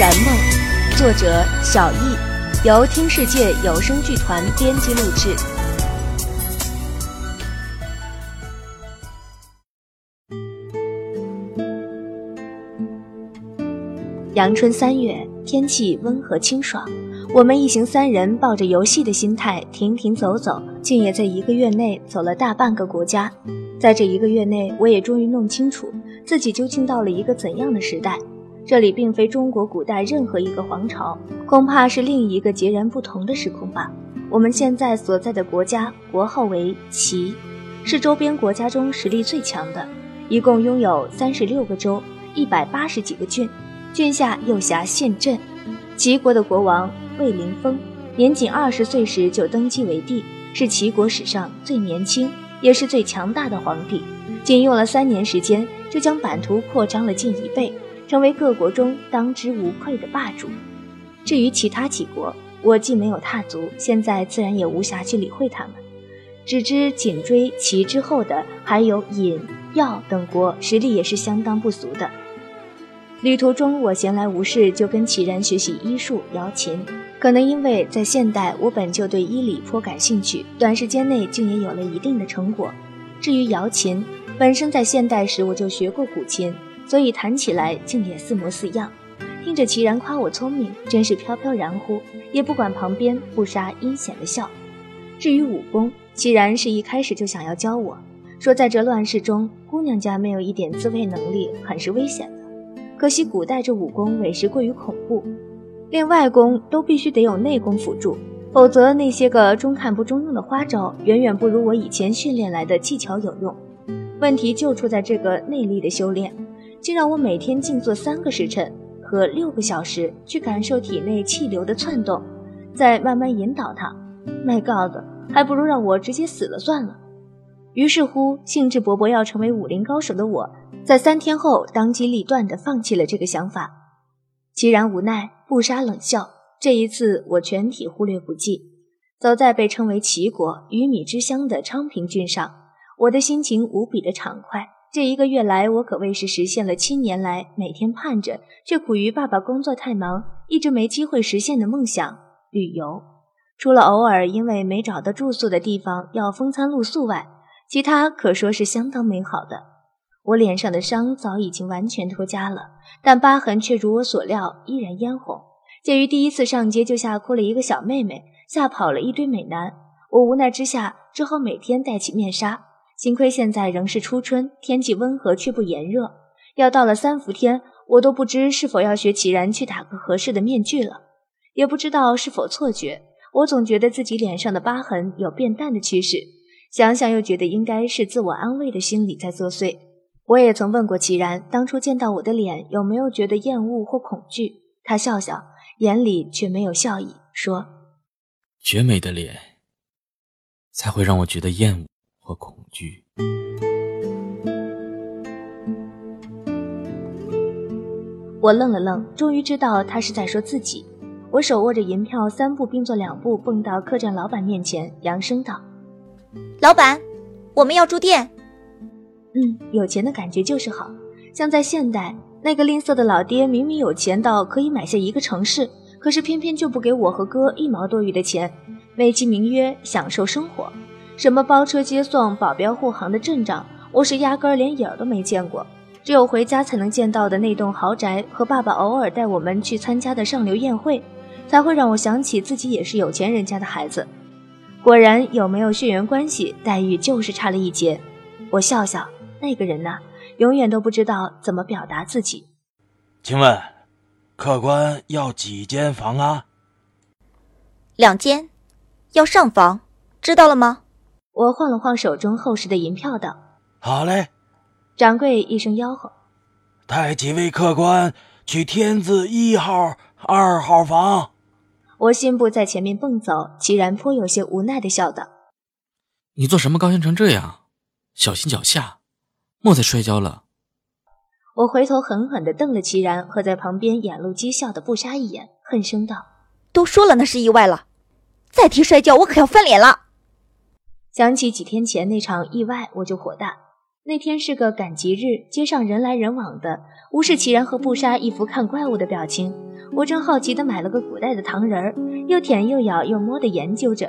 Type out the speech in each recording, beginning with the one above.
然梦》，作者小易，由听世界有声剧团编辑录制。阳春三月，天气温和清爽，我们一行三人抱着游戏的心态，停停走走，竟也在一个月内走了大半个国家。在这一个月内，我也终于弄清楚自己究竟到了一个怎样的时代。这里并非中国古代任何一个皇朝，恐怕是另一个截然不同的时空吧。我们现在所在的国家国号为齐，是周边国家中实力最强的，一共拥有三十六个州，一百八十几个郡，郡下又辖县镇。齐国的国王魏灵峰，年仅二十岁时就登基为帝，是齐国史上最年轻。也是最强大的皇帝，仅用了三年时间，就将版图扩张了近一倍，成为各国中当之无愧的霸主。至于其他几国，我既没有踏足，现在自然也无暇去理会他们。只知紧追其之后的还有尹、耀等国，实力也是相当不俗的。旅途中，我闲来无事，就跟齐然学习医术、瑶琴。可能因为在现代，我本就对医理颇感兴趣，短时间内竟也有了一定的成果。至于瑶琴，本身在现代时我就学过古琴，所以弹起来竟也似模似样。听着齐然夸我聪明，真是飘飘然乎，也不管旁边不杀阴险的笑。至于武功，齐然是一开始就想要教我，说在这乱世中，姑娘家没有一点自卫能力，很是危险的。可惜古代这武功委实过于恐怖。练外功都必须得有内功辅助，否则那些个中看不中用的花招，远远不如我以前训练来的技巧有用。问题就出在这个内力的修炼，竟让我每天静坐三个时辰和六个小时，去感受体内气流的窜动，再慢慢引导它。My God，还不如让我直接死了算了。于是乎，兴致勃勃要成为武林高手的我，在三天后当机立断地放弃了这个想法。齐然无奈，不杀冷笑。这一次，我全体忽略不计。走在被称为齐国鱼米之乡的昌平郡上，我的心情无比的畅快。这一个月来，我可谓是实现了七年来每天盼着却苦于爸爸工作太忙，一直没机会实现的梦想——旅游。除了偶尔因为没找到住宿的地方要风餐露宿外，其他可说是相当美好的。我脸上的伤早已经完全脱痂了，但疤痕却如我所料依然嫣红。鉴于第一次上街就吓哭了一个小妹妹，吓跑了一堆美男，我无奈之下只好每天戴起面纱。幸亏现在仍是初春，天气温和却不炎热。要到了三伏天，我都不知是否要学齐然去打个合适的面具了。也不知道是否错觉，我总觉得自己脸上的疤痕有变淡的趋势。想想又觉得应该是自我安慰的心理在作祟。我也曾问过齐然，当初见到我的脸有没有觉得厌恶或恐惧？他笑笑，眼里却没有笑意，说：“绝美的脸，才会让我觉得厌恶或恐惧。”我愣了愣，终于知道他是在说自己。我手握着银票，三步并作两步蹦到客栈老板面前，扬声道：“老板，我们要住店。”嗯，有钱的感觉就是好，像在现代，那个吝啬的老爹明明有钱到可以买下一个城市，可是偏偏就不给我和哥一毛多余的钱，美其名曰享受生活。什么包车接送、保镖护航的阵仗，我是压根儿连影儿都没见过。只有回家才能见到的那栋豪宅和爸爸偶尔带我们去参加的上流宴会，才会让我想起自己也是有钱人家的孩子。果然，有没有血缘关系，待遇就是差了一截。我笑笑。那个人呢，永远都不知道怎么表达自己。请问，客官要几间房啊？两间，要上房，知道了吗？我晃了晃手中厚实的银票，道：“好嘞。”掌柜一声吆喝：“带几位客官去天字一号、二号房。”我信步在前面蹦走，齐然颇有些无奈的笑道：“你做什么高兴成这样？小心脚下。”莫再摔跤了！我回头狠狠地瞪了齐然和在旁边眼露讥笑的不杀一眼，恨声道：“都说了那是意外了，再提摔跤，我可要翻脸了！”想起几天前那场意外，我就火大。那天是个赶集日，街上人来人往的，无视齐然和布莎一副看怪物的表情。我正好奇地买了个古代的糖人儿，又舔又咬又摸地研究着。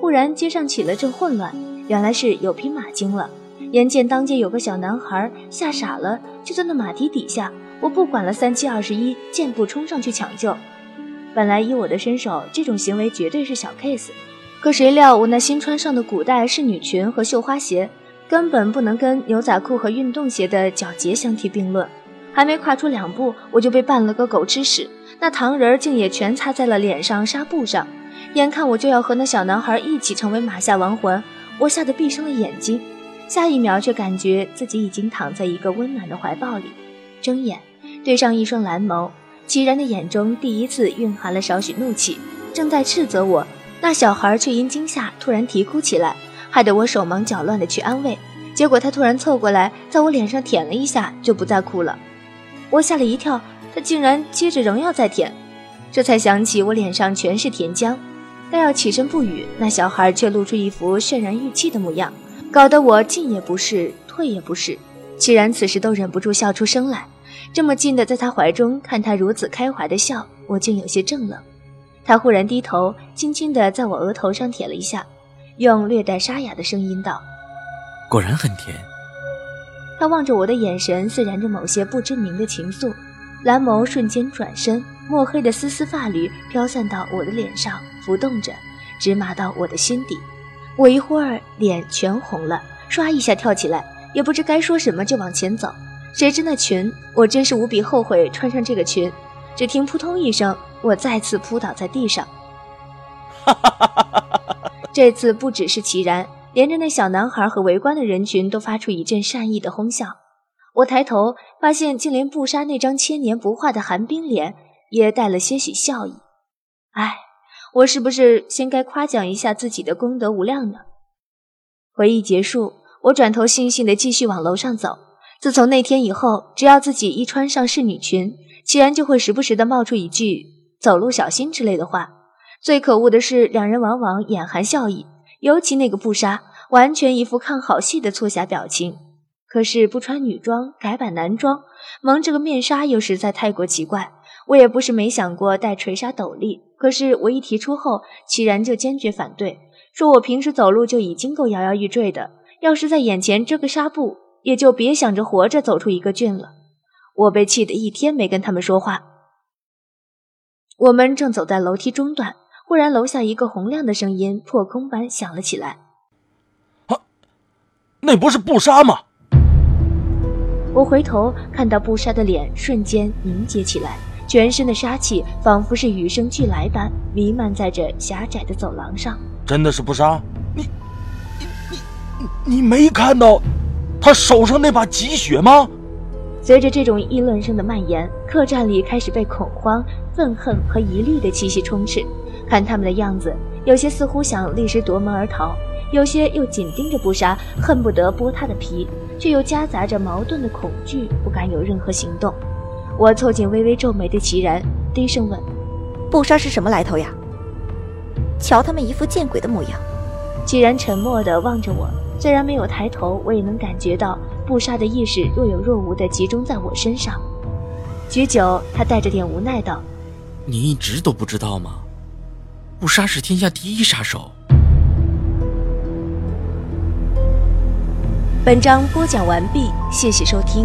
忽然街上起了阵混乱，原来是有匹马惊了。眼见当街有个小男孩吓傻了，就在那马蹄底下。我不管了三七二十一，箭步冲上去抢救。本来以我的身手，这种行为绝对是小 case。可谁料我那新穿上的古代仕女裙和绣花鞋，根本不能跟牛仔裤和运动鞋的脚节相提并论。还没跨出两步，我就被绊了个狗吃屎。那糖人竟也全擦在了脸上纱布上，眼看我就要和那小男孩一起成为马下亡魂，我吓得闭上了眼睛。下一秒却感觉自己已经躺在一个温暖的怀抱里，睁眼对上一双蓝眸，齐然的眼中第一次蕴含了少许怒气，正在斥责我。那小孩却因惊吓突然啼哭起来，害得我手忙脚乱的去安慰，结果他突然凑过来，在我脸上舔了一下，就不再哭了。我吓了一跳。他竟然接着仍要再舔，这才想起我脸上全是甜浆，待要起身不语，那小孩却露出一副渲然欲泣的模样，搞得我进也不是，退也不是。齐然此时都忍不住笑出声来，这么近的在他怀中看他如此开怀的笑，我竟有些怔了。他忽然低头，轻轻地在我额头上舔了一下，用略带沙哑的声音道：“果然很甜。”他望着我的眼神，似燃着某些不知名的情愫。蓝眸瞬间转身，墨黑的丝丝发缕飘散到我的脸上，浮动着，直麻到我的心底。我一会儿脸全红了，唰一下跳起来，也不知该说什么，就往前走。谁知那裙，我真是无比后悔穿上这个裙。只听扑通一声，我再次扑倒在地上。这次不只是齐然，连着那小男孩和围观的人群都发出一阵善意的哄笑。我抬头发现，竟连布莎那张千年不化的寒冰脸也带了些许笑意。哎，我是不是先该夸奖一下自己的功德无量呢？回忆结束，我转头悻悻地继续往楼上走。自从那天以后，只要自己一穿上仕女裙，齐然就会时不时地冒出一句“走路小心”之类的话。最可恶的是，两人往往眼含笑意，尤其那个布莎，完全一副看好戏的促狭表情。可是不穿女装改版男装，蒙着个面纱又实在太过奇怪。我也不是没想过戴垂纱斗笠，可是我一提出后，齐然就坚决反对，说我平时走路就已经够摇摇欲坠的，要是在眼前遮个纱布，也就别想着活着走出一个郡了。我被气得一天没跟他们说话。我们正走在楼梯中段，忽然楼下一个洪亮的声音破空般响了起来：“啊，那不是布莎吗？”我回头看到布莎的脸瞬间凝结起来，全身的杀气仿佛是与生俱来般弥漫在这狭窄的走廊上。真的是布莎？你、你、你、你没看到他手上那把积雪吗？随着这种议论声的蔓延，客栈里开始被恐慌、愤恨和疑虑的气息充斥。看他们的样子，有些似乎想立时夺门而逃。有些又紧盯着布莎，恨不得剥他的皮，却又夹杂着矛盾的恐惧，不敢有任何行动。我凑近微微皱眉的齐然，低声问：“布莎是什么来头呀？瞧他们一副见鬼的模样。”齐然沉默地望着我，虽然没有抬头，我也能感觉到布莎的意识若有若无地集中在我身上。许久，他带着点无奈道：“你一直都不知道吗？布莎是天下第一杀手。”本章播讲完毕，谢谢收听。